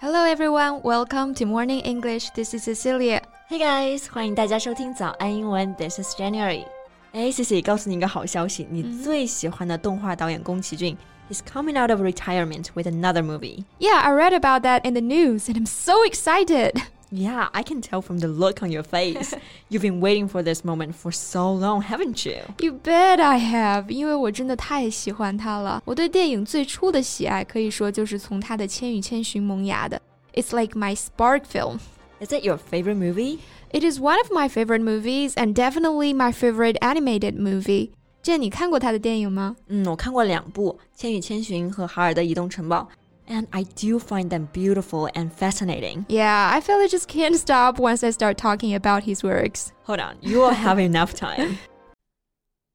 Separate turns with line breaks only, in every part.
Hello everyone, welcome to Morning English. This is Cecilia.
Hey guys，欢迎大家收听早安英文。This is January。哎，Cici，告诉你一个好消息，你最喜欢的动画导演宫崎骏 is coming out of retirement with another movie.
Yeah, I read about that in the news and I'm so excited.
Yeah, I can tell from the look on your face. You've been waiting for this moment for so long, haven't you?
You bet I have. 因为我真的太喜欢他了。我对电影最初的喜爱可以说就是从他的《千与千寻》萌芽的。It's like my spark film.
Is it your favorite movie?
It is one of my favorite movies and definitely my favorite animated movie. 见你看过他的电影吗？
嗯，我看过两部《千与千寻》和《哈尔的移动城堡》。 And I do find them beautiful and fascinating.
Yeah, I feel I just can't stop once I start talking about his works.
Hold on, you will have enough time.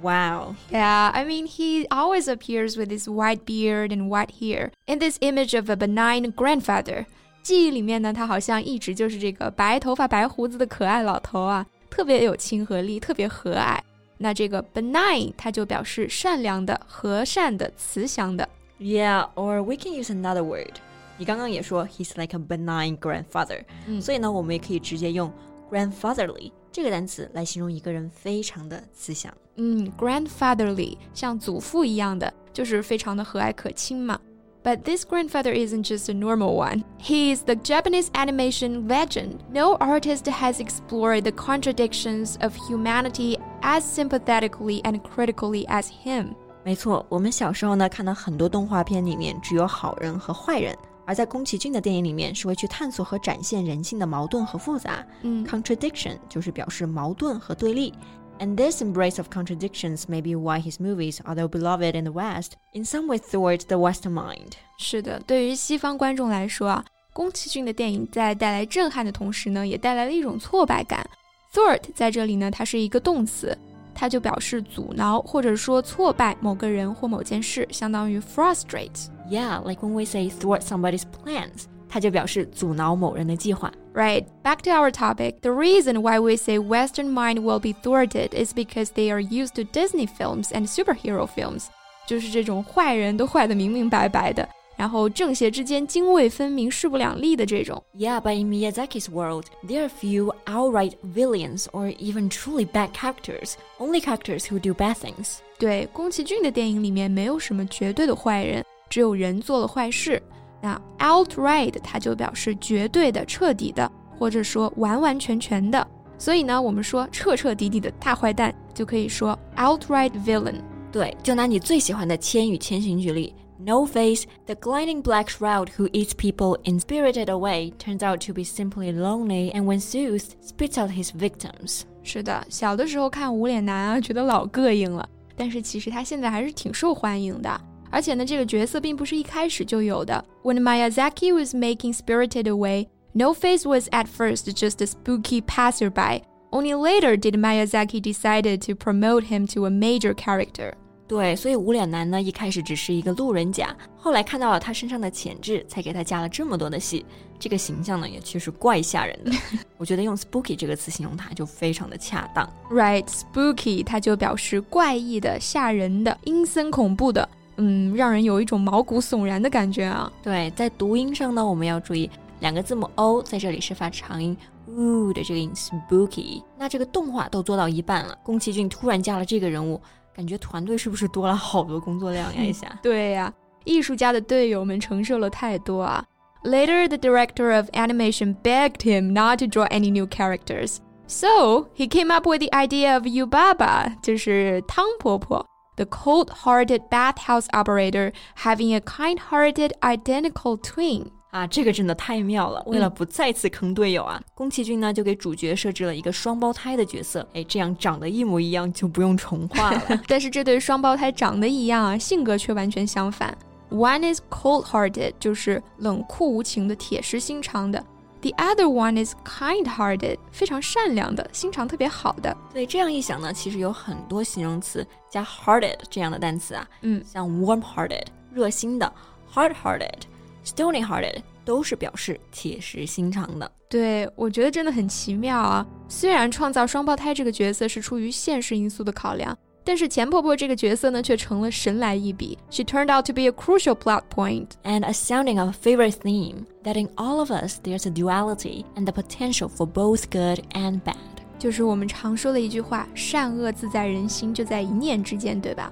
Wow.
Yeah, I mean, he always appears with his white beard and white hair in this image of a benign grandfather. 记忆里面呢，他好像一直就是这个白头发、白胡子的可爱老头啊，特别有亲和力，特别和蔼。那这个 benign，它就表示善良的、和善的、慈祥的。
Yeah, or we can use another word. 你刚刚也说 he's like a benign grandfather，、嗯、所以呢，我们也可以直接用 grandfatherly 这个单词来形容一个人非常的慈祥。
嗯，grandfatherly 像祖父一样的，就是非常的和蔼可亲嘛。But this grandfather isn't just a normal one. He is the Japanese animation legend. No artist has explored the contradictions of humanity as sympathetically and critically as him.
没错，我们小时候呢看到很多动画片里面只有好人和坏人。 而在宫崎骏的电影里面，是会去探索和展现人性的矛盾和复杂。
嗯
，contradiction 就是表示矛盾和对立。And this embrace of contradictions may be why his movies, although beloved in the West, in some ways thwart the Western mind.
是的，对于西方观众来说啊，宫崎骏的电影在带来震撼的同时呢，也带来了一种挫败感。Thwart 在这里呢，它是一个动词，它就表示阻挠或者说挫败某个人或某件事，相当于 frustrate。
Yeah, like when we say thwart somebody's plans. 它就表示阻挠某人的计划。
Right. Back to our topic. The reason why we say Western mind will be thwarted is because they are used to Disney films and superhero films. 就是这种坏人都坏得明明白白的，然后正邪之间泾渭分明、势不两立的这种。
Yeah, but in Miyazaki's world, there are few outright villains or even truly bad characters. Only characters who do bad things.
对，宫崎骏的电影里面没有什么绝对的坏人， 只有人做了坏事。那 outright 它就表示绝对的、彻底的，或者说完完全全的。所以呢，我们说彻彻底底的大坏蛋，就可以说 outright villain。
对，就拿你最喜欢的《千与千寻》举例。No Face, the gliding black shroud who eats people in Spirited Away, turns out to be simply lonely and when soothed, spits out his victims.
是的，小的时候看无脸男啊，觉得老膈应了，但是其实他现在还是挺受欢迎的。而且呢，这个角色并不是一开始就有的。When Miyazaki was making Spirited Away, No Face was at first just a spooky passerby. Only later did Miyazaki decided to promote him to a major character.
对，所以无脸男呢一开始只是一个路人甲，后来看到了他身上的潜质，才给他加了这么多的戏。这个形象呢也确实怪吓人的，我觉得用 spooky 这个词形容他就非常的恰当。
Right, spooky 它就表示怪异的、吓人的、阴森恐怖的。嗯，让人有一种毛骨悚然的感觉啊。
对，在读音上呢，我们要注意两个字母 o 在这里是发长音 u 的这个音，spooky。那这个动画都做到一半了，宫崎骏突然加了这个人物，感觉团队是不是多了好多工作量呀？一下。
对呀，艺术家的队友们承受了太多啊。Later, the director of animation begged him not to draw any new characters, so he came up with the idea of Yubaba，就是汤婆婆。The cold hearted bathhouse operator having a kind hearted identical twin.
啊，这个真的太妙了！为了不再次坑队友啊，宫崎骏呢就给主角设置了一个双胞胎的角色，哎，这样长得一模一样就不用重画了。
但是这对双胞胎长得一样啊，性格却完全相反。One is cold hearted，就是冷酷无情的、铁石心肠的 The other one is kind-hearted，非常善良的，心肠特别好的。
所以，这样一想呢，其实有很多形容词加 hearted 这样的单词啊，
嗯，
像 warm-hearted 热心的，hard-hearted、stony-hearted 都是表示铁石心肠的。
对，我觉得真的很奇妙啊。虽然创造双胞胎这个角色是出于现实因素的考量。但是钱婆婆这个角色呢，却成了神来一笔。She turned out to be a crucial plot point
and a sounding of a favorite theme that in all of us there's a duality and the potential for both good and bad。
就是我们常说的一句话：善恶自在人心，就在一念之间，对吧？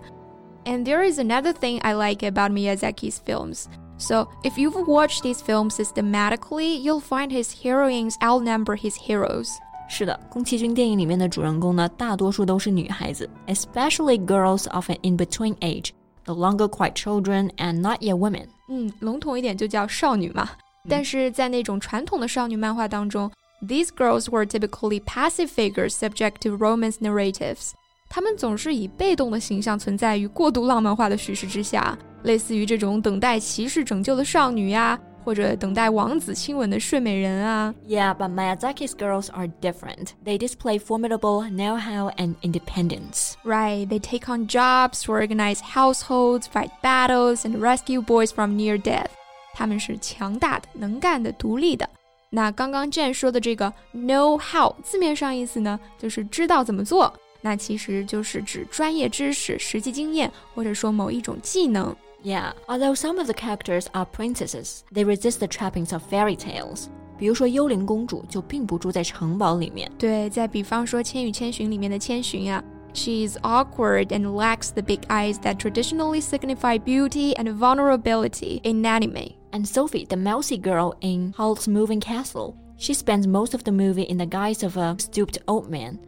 And there is another thing I like about Miyazaki's films. So, if you've watched these films systematically, you'll find his heroines outnumber his heroes.
是的，宫崎骏电影里面的主人公呢，大多数都是女孩子，especially girls of an in-between age, no longer quite children and not yet women。
嗯，笼统一点就叫少女嘛。但是在那种传统的少女漫画当中，these girls were typically passive figures subject to romance narratives。她们总是以被动的形象存在于过度浪漫化的叙事之下，类似于这种等待骑士拯救的少女呀。或者等待王子亲吻的睡美人啊。
Yeah, but Miyazaki's girls are different. They display formidable know-how and independence.
Right, they take on jobs to organize households, fight battles, and rescue boys from near death. 他们是强大的、能干的、独立的。那刚刚 Jane 说的这个 know how，字面上意思呢，就是知道怎么做。那其实就是指专业知识、实际经验，或者说某一种技能。
yeah, although some of the characters are princesses, they resist the trappings of fairy tales. 比如说，幽灵公主就并不住在城堡里面。
对，再比方说《千与千寻》里面的千寻啊。She is awkward and lacks the big eyes that traditionally signify beauty and vulnerability in anime.
And Sophie, the mousy girl in Howl's Moving Castle, she spends most of the movie in the guise of a stooped old man.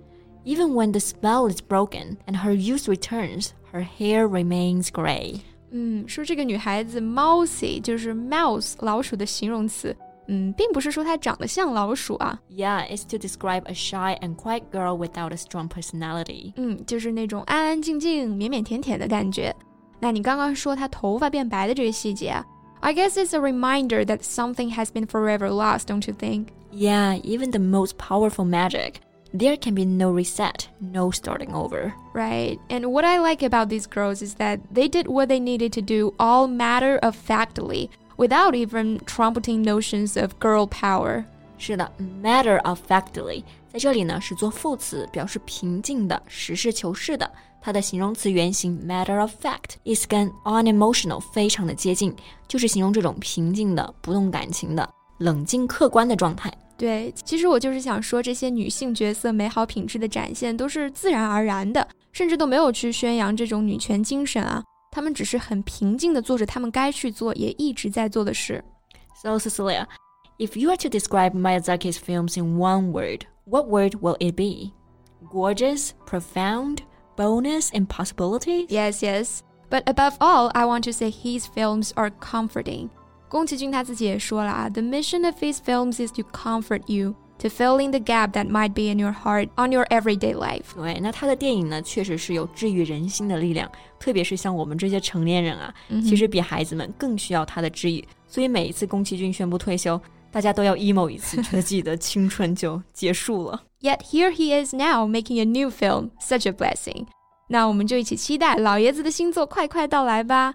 Even when the spell is broken and her youth returns, her hair remains gray.
嗯，说这个女孩子 mousy 就是 mouse 老鼠的形容词。嗯，并不是说她长得像老鼠啊。
Yeah, it's to describe a shy and quiet girl without a strong personality.
嗯，就是那种安安静静、腼腼腆腆的感觉。那你刚刚说她头发变白的这个细节啊，I guess it's a reminder that something has been forever lost, don't you think?
Yeah, even the most powerful magic there can be no reset, no starting over.
Right. And what I like about these girls is that they did what they needed to do all matter of factly without even trumpeting notions of girl power.
是的，matter of factly 在这里呢是做副词，表示平静的、实事求是的。它的形容词原形 matter of fact 意思跟 unemotional 非常的接近，就是形容这种平静的、不动感情的、冷静客观的状态。
对，其实我就是想说，这些女性角色美好品质的展现都是自然而然的，甚至都没有去宣扬这种女权精神啊。她们只是很平静的做着她们该去做，也一直在做的事。
So Cecilia, if you were to describe Miyazaki's films in one word, what word will it be? Gorgeous, profound, bonus, and possibilities?
Yes, yes. But above all, I want to say his films are comforting. 宫崎骏他自己也说了啊，The mission of his films is to comfort you, to fill in the gap that might be in your heart on your everyday life。
对，那他的电影呢，确实是有治愈人心的力量，特别是像我们这些成年人啊，嗯、其实比孩子们更需要他的治愈。所以每一次宫崎骏宣布退休，大家都要 emo 一次，觉得自己的青春就结束了。
Yet here he is now making a new film, such a blessing. 那我们就一起期待老爷子的新作快快到来吧。